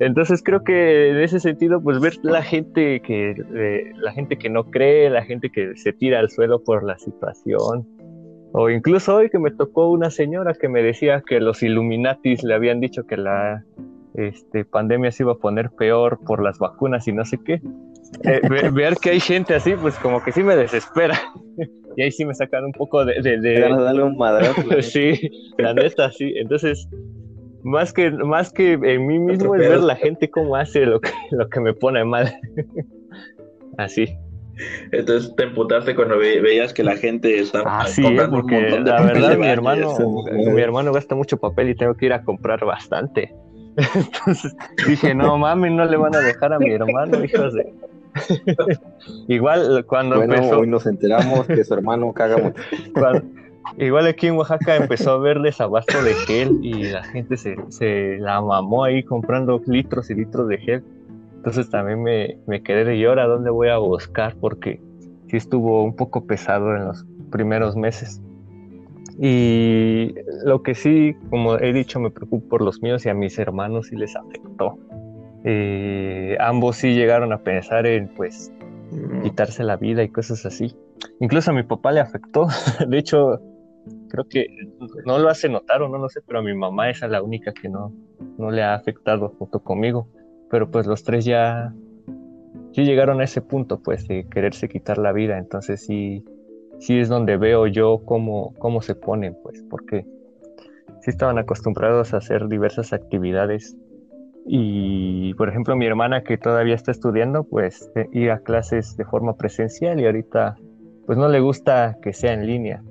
Entonces creo que en ese sentido, pues ver la gente que, eh, la gente que no cree, la gente que se tira al suelo por la situación. O incluso hoy que me tocó una señora que me decía que los Illuminatis le habían dicho que la este, pandemia se iba a poner peor por las vacunas y no sé qué. Eh, ver que hay gente así, pues como que sí me desespera. y ahí sí me sacan un poco de... de, de... darle un madrazo. sí, la neta, sí. Entonces, más que, más que en mí mismo es ver la gente cómo hace lo que, lo que me pone mal. así. Entonces te emputaste cuando veías que la gente estaba ah, sí, porque la verdad mi hermano, mi hermano gasta mucho papel y tengo que ir a comprar bastante. Entonces dije, no mami, no le van a dejar a mi hermano, hijos de. Igual cuando bueno, empezó... hoy nos enteramos que su hermano caga mucho. Igual aquí en Oaxaca empezó a ver desabasto de gel y la gente se, se, la mamó ahí comprando litros y litros de gel. Entonces también me, me quedé de llora dónde voy a buscar porque sí estuvo un poco pesado en los primeros meses. Y lo que sí, como he dicho, me preocupo por los míos y a mis hermanos sí les afectó. Eh, ambos sí llegaron a pensar en, pues, mm. quitarse la vida y cosas así. Incluso a mi papá le afectó. De hecho, creo que no lo hace notar o no lo sé, pero a mi mamá esa es la única que no, no le ha afectado junto conmigo. Pero pues los tres ya, sí llegaron a ese punto, pues, de quererse quitar la vida. Entonces sí, sí es donde veo yo cómo, cómo se ponen, pues, porque sí estaban acostumbrados a hacer diversas actividades. Y, por ejemplo, mi hermana que todavía está estudiando, pues, eh, ir a clases de forma presencial y ahorita, pues, no le gusta que sea en línea.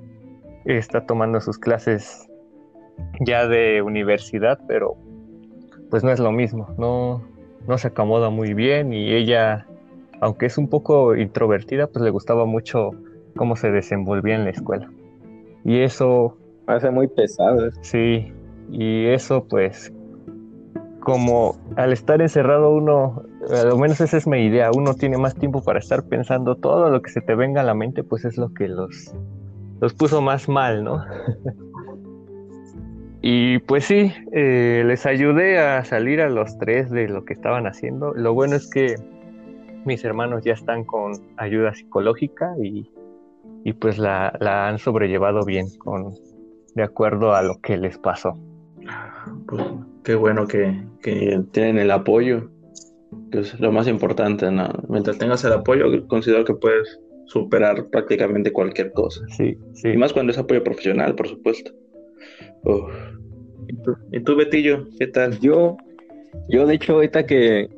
Está tomando sus clases ya de universidad, pero pues no es lo mismo, no, no se acomoda muy bien y ella, aunque es un poco introvertida, pues le gustaba mucho cómo se desenvolvía en la escuela. Y eso... Hace muy pesado. Sí, y eso pues como al estar encerrado uno, a lo menos esa es mi idea, uno tiene más tiempo para estar pensando todo lo que se te venga a la mente, pues es lo que los, los puso más mal, ¿no? y pues sí, eh, les ayudé a salir a los tres de lo que estaban haciendo. Lo bueno es que mis hermanos ya están con ayuda psicológica y, y pues la, la, han sobrellevado bien con de acuerdo a lo que les pasó. Pues qué bueno que, que tienen el apoyo, que es lo más importante, ¿no? Mientras tengas el apoyo, considero que puedes superar prácticamente cualquier cosa. Sí, sí. Y más cuando es apoyo profesional, por supuesto. Uf. ¿Y, tú, ¿Y tú, Betillo, qué tal? Yo, yo de hecho, ahorita que,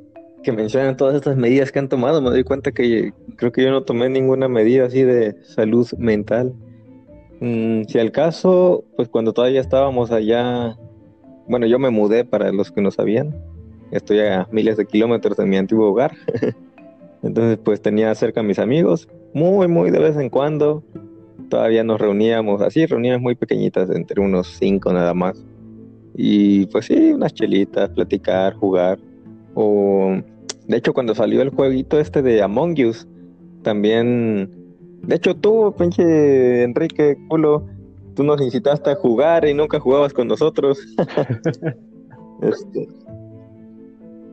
que mencionan todas estas medidas que han tomado, me doy cuenta que creo que yo no tomé ninguna medida así de salud mental. Mm, si al caso, pues cuando todavía estábamos allá, bueno, yo me mudé para los que no sabían, estoy a miles de kilómetros de mi antiguo hogar, entonces pues tenía cerca a mis amigos, muy, muy de vez en cuando, todavía nos reuníamos así, reuniones muy pequeñitas, entre unos cinco nada más, y pues sí, unas chelitas, platicar, jugar, o de hecho cuando salió el jueguito este de Among Us, también de hecho, tú, pinche Enrique, culo, tú nos incitaste a jugar y nunca jugabas con nosotros. este.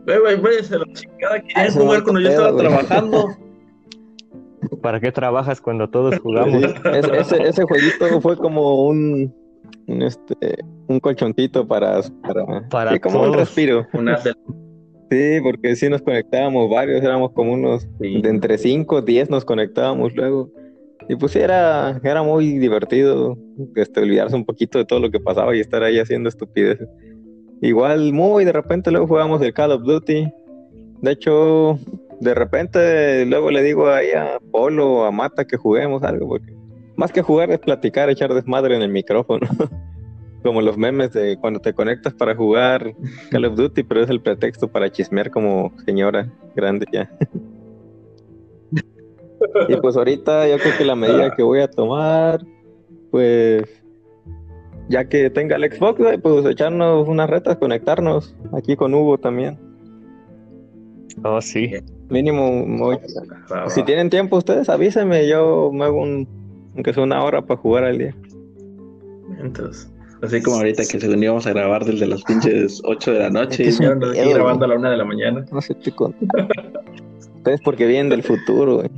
Güey, güey, güey, se lo chingada, querían jugar cuando yo estaba trabajando. ¿Para qué trabajas cuando todos jugamos? Sí, ese, ese, jueguito fue como un, un, este, un colchoncito para... Para, para como todos. un respiro. Una Sí, porque sí nos conectábamos varios, éramos como unos Sí. de entre 5, 10 nos conectábamos luego. Y pues era, era muy divertido este, olvidarse un poquito de todo lo que pasaba y estar ahí haciendo estupideces. Igual, muy de repente luego jugamos el Call of Duty. De hecho, de repente luego le digo ahí a Polo o a Mata que juguemos algo, porque más que jugar es platicar, echar desmadre en el micrófono. como los memes de cuando te conectas para jugar Call of Duty, pero es el pretexto para chismear como señora grande ya. y pues ahorita yo creo que la medida que voy a tomar, pues ya que tenga el Xbox, pues echarnos unas retas, conectarnos aquí con Hugo también. Oh, sí. Mínimo, muy- si tienen tiempo ustedes avísenme, yo me hago un, aunque sea una hora para jugar al día. Entonces, así como ahorita que según íbamos a grabar desde las pinches 8 de la noche y Es que un ando aquí pedo, grabando a la 1 de la mañana. No sé, te con... Ustedes porque vienen del futuro, güey.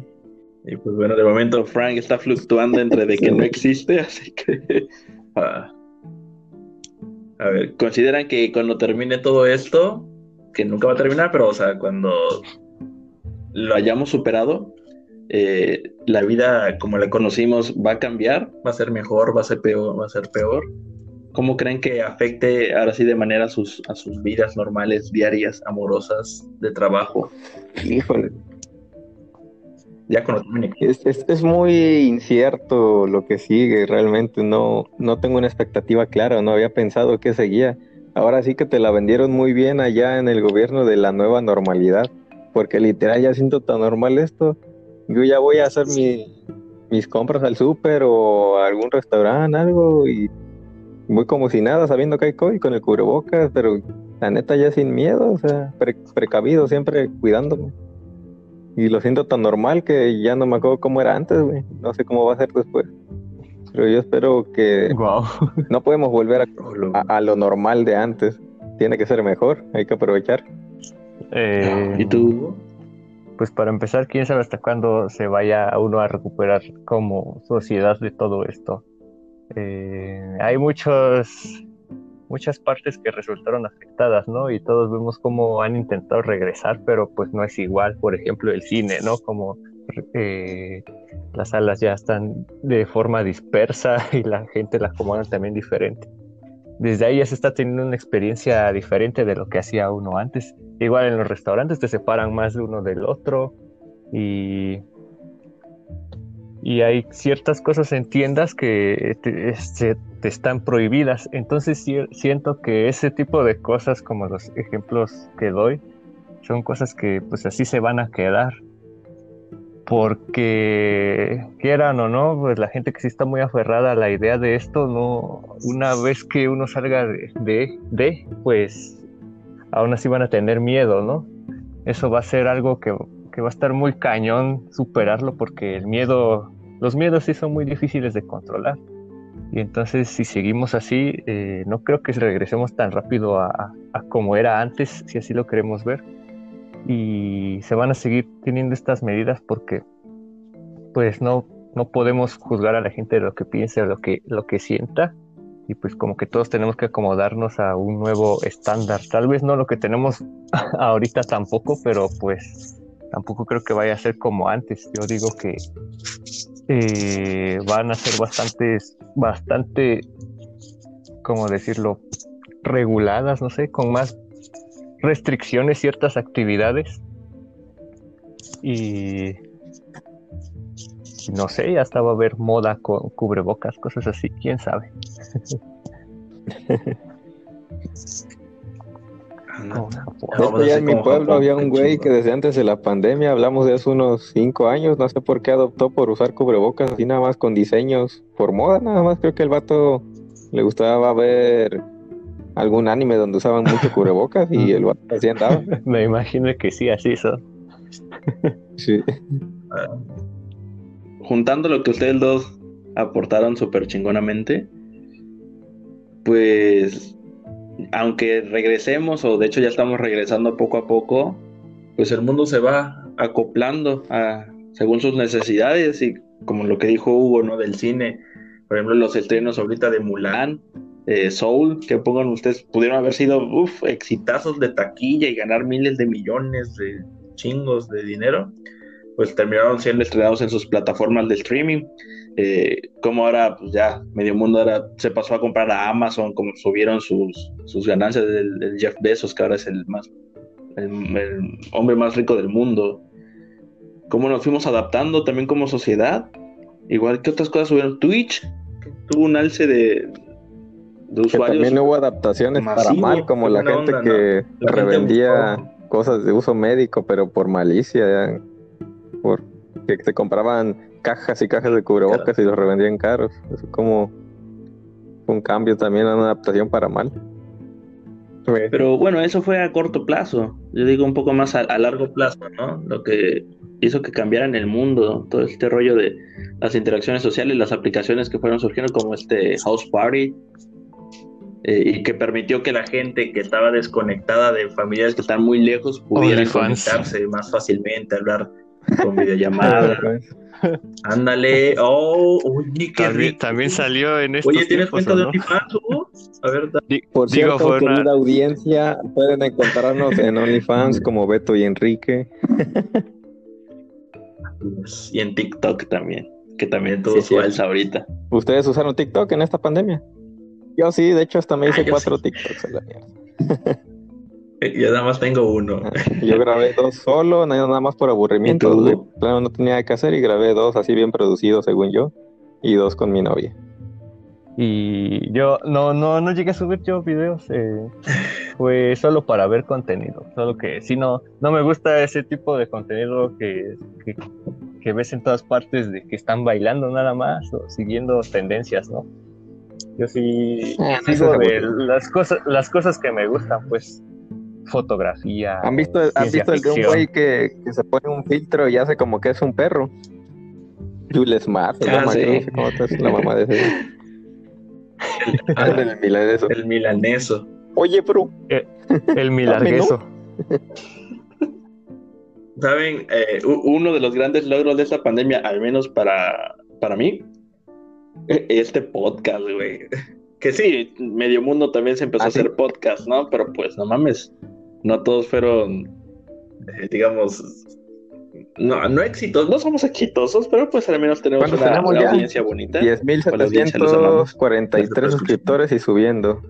Y pues bueno, de momento Frank está fluctuando entre de que no existe, así que... ah. a ver, ¿consideran que cuando termine todo esto, que nunca va a terminar, pero o sea, cuando lo hayamos superado, eh, la vida como la conocimos va a cambiar, va a ser mejor, va a ser peor, va a ser peor? ¿Cómo creen que afecte ahora sí de manera a sus, a sus vidas normales, diarias, amorosas, de trabajo? Híjole. Ya termine. Es, es, es muy incierto lo que sigue, realmente no, no tengo una expectativa clara, no había pensado que seguía. Ahora sí que te la vendieron muy bien allá en el gobierno de la nueva normalidad, porque literal ya siento tan normal esto. Yo ya voy a hacer mi, mis compras al súper o a algún restaurante, algo, y voy como si nada, sabiendo que hay COVID con el cubrebocas, pero la neta ya sin miedo, o sea, pre- precavido, siempre cuidándome. Y lo siento tan normal que ya no me acuerdo cómo era antes, güey. No sé cómo va a ser después. Pero yo espero que Wow. no podemos volver a, lo- a- a lo normal de antes. Tiene que ser mejor, hay que aprovechar. Eh, ¿Y tú? Pues para empezar, quién sabe hasta cuándo se vaya uno a recuperar como sociedad de todo esto. eh, hay muchos, muchas partes que resultaron afectadas, ¿no? Y todos vemos cómo han intentado regresar, pero pues no es igual. Por ejemplo, el cine, ¿no? Como eh, las salas ya están de forma dispersa y la gente la acomoda también diferente. Desde ahí ya se está teniendo una experiencia diferente de lo que hacía uno antes. Igual en los restaurantes te separan más de uno del otro y y hay ciertas cosas en tiendas que te, este, te están prohibidas. Entonces siento que ese tipo de cosas, como los ejemplos que doy, son cosas que pues así se van a quedar. Porque quieran o no, pues la gente que sí está muy aferrada a la idea de esto, no, una vez que uno salga de, de, de pues aún así van a tener miedo, ¿no? Eso va a ser algo que que va a estar muy cañón superarlo porque el miedo, los miedos sí son muy difíciles de controlar. Y entonces si seguimos así, eh, no creo que regresemos tan rápido a, como era antes, si así lo queremos ver. Y se van a seguir teniendo estas medidas porque pues no, no podemos juzgar a la gente de lo que piense o lo que, lo que sienta. Y pues como que todos tenemos que acomodarnos a un nuevo estándar. Tal vez no lo que tenemos ahorita tampoco, pero pues tampoco creo que vaya a ser como antes. Yo digo que eh, van a ser bastantes, bastante, ¿cómo decirlo? Reguladas, no sé, con más restricciones ciertas actividades. Y no sé, hasta va a haber moda con cubrebocas, cosas así, quién sabe. en mi pueblo había un güey que desde antes de la pandemia, hablamos de hace unos cinco años, no sé por qué adoptó por usar cubrebocas así nada más con diseños por moda, nada más creo que el vato le gustaba ver algún anime donde usaban mucho cubrebocas y el vato así andaba. Me imagino que sí, así son. sí. Juntando lo que ustedes dos aportaron súper chingonamente, pues aunque regresemos, o de hecho ya estamos regresando poco a poco, pues el mundo se va acoplando a, según sus necesidades y como lo que dijo Hugo, ¿no? Del cine, por ejemplo, los estrenos ahorita de Mulan, eh, Soul, que pongan ustedes, pudieron haber sido, uff, exitazos de taquilla y ganar miles de millones de chingos de dinero, pues terminaron siendo estrenados en sus plataformas de streaming. Eh, como ahora, pues ya medio mundo ahora se pasó a comprar a Amazon, como subieron sus, sus ganancias del, Jeff Bezos, que ahora es el más el, hombre más rico del mundo. Cómo nos fuimos adaptando también como sociedad. Igual que otras cosas subieron. Twitch tuvo un alce de, de usuarios. también hubo adaptaciones para mal, como la gente que revendía cosas de uso médico, pero por malicia, por que se compraban cajas y cajas de cubrebocas y los revendían caros. Es como un cambio también, una adaptación para mal. Pero bueno, eso fue a corto plazo. Yo digo un poco más a, largo plazo, ¿no? Lo que hizo que cambiara en el mundo todo este rollo de las interacciones sociales, las aplicaciones que fueron surgiendo como este House Party, eh, y que permitió que la gente que estaba desconectada de familiares que están muy lejos pudiera conectarse más fácilmente, hablar con videollamada. Ándale, oh, oye, qué también, también salió en este. Oye, ¿tienes cuenta de OnlyFans, A ver, Por cierto, digo, querida audiencia, pueden encontrarnos en OnlyFans como Beto y Enrique. y en TikTok también, que también todo sí, su ahorita. ¿Ustedes usaron TikTok en esta pandemia? Yo sí, de hecho hasta me hice ah, cuatro TikToks en la mierda. Yo nada más tengo uno. Yo grabé dos solo, nada más por aburrimiento. no tenía que hacer y grabé dos así bien producidos, según yo, y dos con mi novia. Y yo no, no, no llegué a subir yo videos, eh, fue solo para ver contenido. Solo que si no, no me gusta ese tipo de contenido que, que, ves en todas partes de que están bailando nada más o siguiendo tendencias, ¿no? Yo sí ah, sigo de las cosas, las cosas que me gustan, pues fotografía. ¿Han visto, ¿han visto el de un güey que, que, se pone un filtro y hace como que es un perro? Jules Smart, ah, sí. no sé la mamá de ese. el, el, milaneso. El milaneso. Oye, bro. Eh, el milaneso. Saben, eh, uno de los grandes logros de esta pandemia, al menos para, para mí, e-, este podcast, güey. Que sí, medio mundo también se empezó ¿Ah, a sí? hacer podcast, ¿no? Pero pues no mames, no todos fueron, eh, digamos, no, no exitosos, no somos exitosos, pero pues al menos tenemos ¿Cuántos una, tenemos una audiencia bonita. Con la audiencia los amamos. 10.743 suscriptores y subiendo.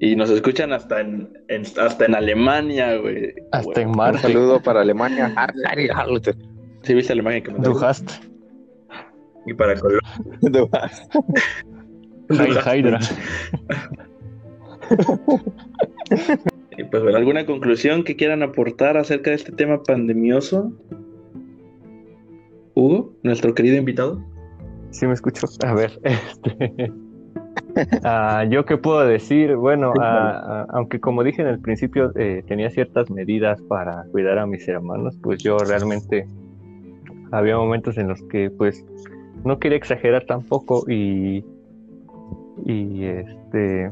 Y nos escuchan hasta en, en- hasta en Alemania, güey. Hasta Güey. en Un Marte. saludo para Alemania. Sí, viste Alemania que me Du hast. Y para Colombia. Heil Hydra. Pues bueno, ¿alguna conclusión que quieran aportar acerca de este tema pandemioso? Hugo, nuestro querido invitado. Sí, me escucho. A ver, este. ah, yo qué puedo decir, bueno, ah, ah, aunque como dije en el principio eh, tenía ciertas medidas para cuidar a mis hermanos, pues yo realmente había momentos en los que pues no quería exagerar tampoco y y este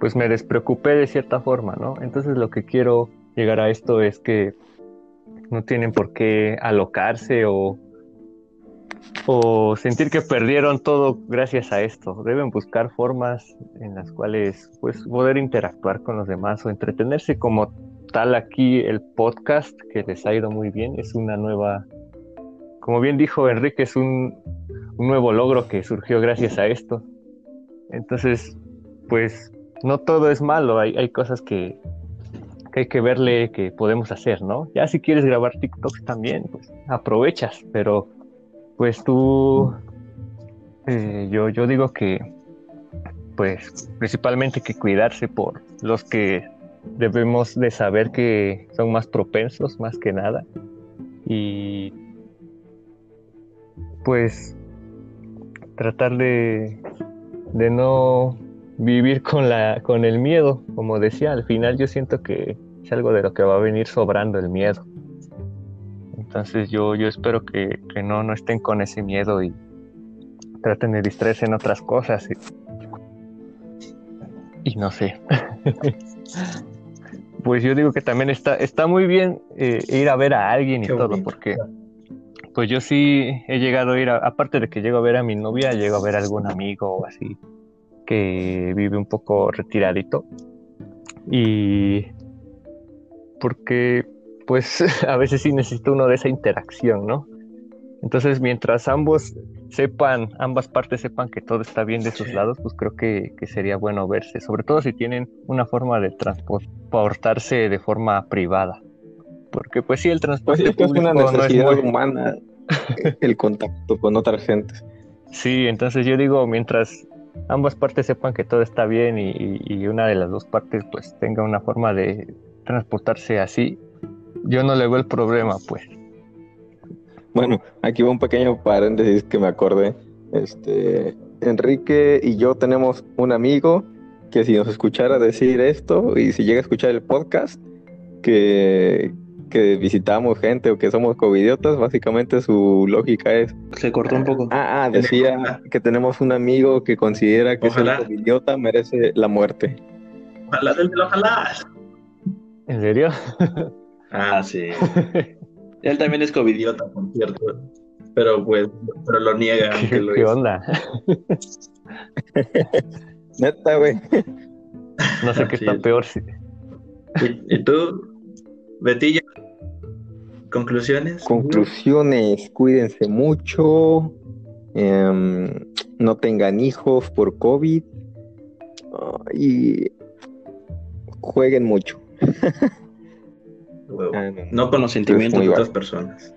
pues me despreocupé de cierta forma, ¿no? Entonces lo que quiero llegar a esto es que no tienen por qué alocarse o o sentir que perdieron todo gracias a esto. Deben buscar formas en las cuales pues poder interactuar con los demás o entretenerse como tal aquí el podcast que les ha ido muy bien es una nueva como bien dijo Enrique es un, un nuevo logro que surgió gracias a esto. Entonces, pues no todo es malo, hay, cosas que, que hay que verle que podemos hacer, ¿no? Ya si quieres grabar TikToks también, pues aprovechas, pero pues tú, eh, yo, yo digo que, pues principalmente que cuidarse por los que debemos de saber que son más propensos, más que nada. Y pues tratar de, de no vivir con la con el miedo, como decía, al final yo siento que es algo de lo que va a venir sobrando el miedo. Entonces yo, yo espero que, que no, no estén con ese miedo y traten de distraerse en otras cosas. Y, y no sé. pues yo digo que también está, está muy bien eh, ir a ver a alguien y Qué todo, bonito. porque pues yo sí he llegado a ir, a- aparte de que llego a ver a mi novia, llego a ver a algún amigo o así que vive un poco retiradito. Y porque pues a veces sí necesita uno de esa interacción, ¿no? Entonces, mientras ambos sepan, ambas partes sepan que todo está bien de sus lados, pues creo que, que sería bueno verse, sobre todo si tienen una forma de transportarse de forma privada. Porque pues sí, el Pues transporte sí, es que es una público no es necesidad muy- humana el contacto con otras gentes. Sí, entonces yo digo, mientras ambas partes sepan que todo está bien y, y- una de las dos partes pues tenga una forma de transportarse así, yo no le veo el problema, pues. Bueno, aquí va un pequeño paréntesis que me acordé. Este, Enrique y yo tenemos un amigo que si nos escuchara decir esto y si llega a escuchar el podcast, que, que visitamos gente o que somos covidiotas, básicamente su lógica es, Se cortó un poco. ah, ah, decía que tenemos un amigo que considera que Ojalá. ser covidiota merece la muerte. Ojalá, ojalá. ¿En serio? Ah, sí. Él también es covidiota, por cierto. Pero pues, pero lo niega. ¿Qué, lo qué es. onda? Neta, güey. No sé qué Sí, está es. peor. si- ¿Y, y tú, Betillo? ¿Conclusiones? Conclusiones, cuídense mucho, em, no tengan hijos por COVID y jueguen mucho. Ah, No con los sentimientos de otras personas.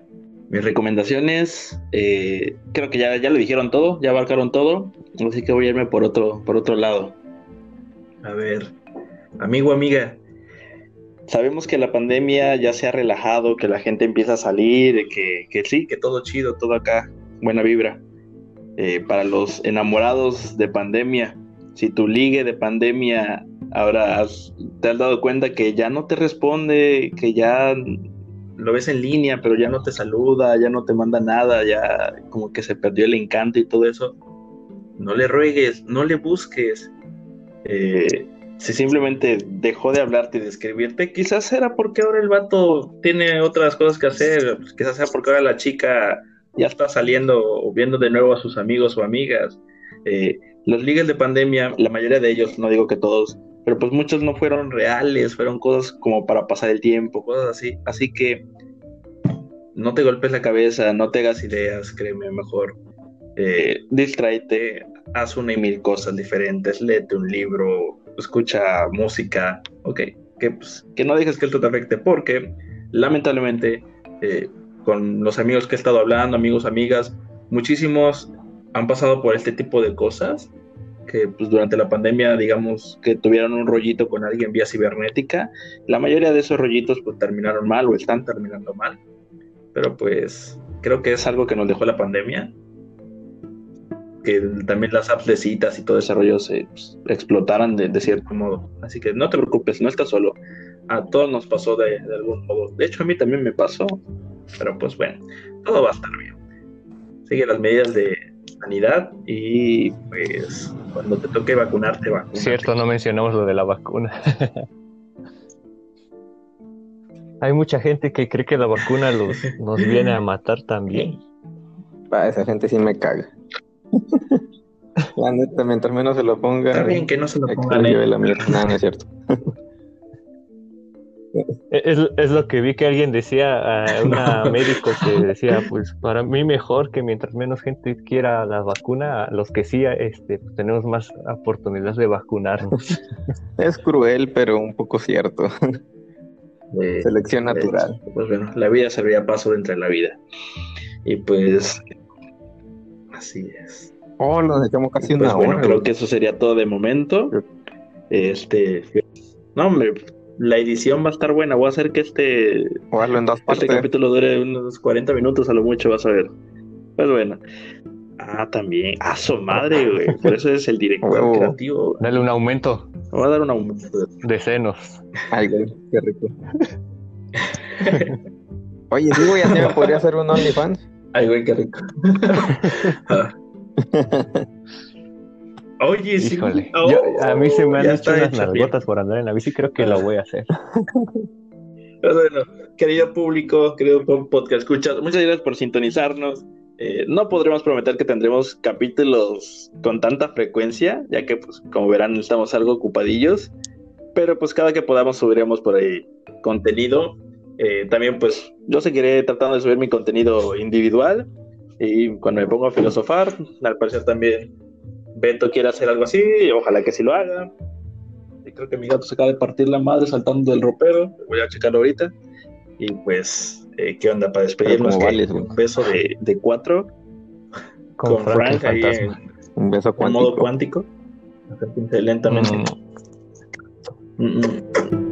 Mis recomendaciones, eh, creo que ya, ya lo dijeron todo, ya abarcaron todo, así que voy a irme por otro, por otro lado. A ver, amigo, amiga, sabemos que la pandemia ya se ha relajado, que la gente empieza a salir, que, que sí, que todo chido, todo acá, buena vibra. Eh, para los enamorados de pandemia, si tu ligue de pandemia ahora has- te has dado cuenta que ya no te responde, que ya lo ves en línea, pero ya no te saluda, ya no te manda nada, ya como que se perdió el encanto y todo eso, no le ruegues, no le busques. Eh, si simplemente dejó de hablarte y de escribirte, quizás era porque ahora el vato tiene otras cosas que hacer, pues quizás sea porque ahora la chica ya está saliendo o viendo de nuevo a sus amigos o amigas. Eh, las ligas de pandemia, la mayoría de ellos, no digo que todos, pero pues muchos no fueron reales, fueron cosas como para pasar el tiempo, cosas así. Así que no te golpes la cabeza, no te hagas ideas, créeme, mejor eh, distráete, haz una y mil cosas diferentes, léete un libro, escucha música, ok, que, pues, que no dejes que esto te afecte, porque lamentablemente eh, con los amigos que he estado hablando, amigos, amigas, muchísimos han pasado por este tipo de cosas que pues, durante la pandemia, digamos, que tuvieron un rollito con alguien vía cibernética. La mayoría de esos rollitos pues terminaron mal o están terminando mal. Pero pues creo que es algo que nos dejó la pandemia. Que también las apps de citas y todo ese rollo se pues, explotaran de, cierto modo. Así que no te preocupes, no estás solo. A todos nos pasó de, de algún modo. De hecho, a mí también me pasó. Pero pues bueno, todo va a estar bien. Sigue las medidas de, sanidad y pues cuando te toque vacunarte, vacunarte. Cierto, no mencionamos lo de la vacuna. Hay mucha gente que cree que la vacuna los, nos viene a matar también. para esa gente sí me caga. La neta, mientras menos se lo ponga. Está bien que no se lo pongan. ¿eh? La mierda. No, no es cierto. Es, es, lo que vi que alguien decía a una médico que decía, pues para mí mejor que mientras menos gente quiera la vacuna, los que sí este, pues, tenemos más oportunidades de vacunarnos. Es cruel, pero un poco cierto. Selección natural. pues bueno, la vida sería paso entre la vida. Y pues así es. Oh, nos echamos casi pues, una bueno, Creo que eso sería todo de momento. Este, no, hombre, la edición va a estar buena. Voy a hacer que este, este capítulo dure unos 40 minutos a lo mucho, vas a ver. Pues bueno. Ah, también. Ah, su madre, güey. Por eso es el director creativo. Dale un aumento. Voy a dar un aumento. De senos. Ay, güey, qué rico. Oye, digo, ya me podría hacer un OnlyFans. Ay, güey, qué rico. Ah. Oye, sí. a mí se me han hecho unas nalgotas por andar en la bici, creo que lo voy a hacer. Bueno, querido público, querido podcast, escuchas, muchas gracias por sintonizarnos. Eh, no podremos prometer que tendremos capítulos con tanta frecuencia, ya que, pues, como verán, estamos algo ocupadillos. Pero, pues, cada que podamos subiremos por ahí contenido. Eh, también, pues, yo seguiré tratando de subir mi contenido individual. Y cuando me pongo a filosofar, al parecer también Beto quiere hacer algo así, ojalá que sí lo haga. Y creo que mi gato se acaba de partir la madre saltando del ropero, voy a checarlo ahorita. Y pues, eh, ¿qué onda para despedirnos? un beso de, de cuatro con, Frank, ahí en, un beso modo cuántico. Lentamente. Mm. Mm, mm.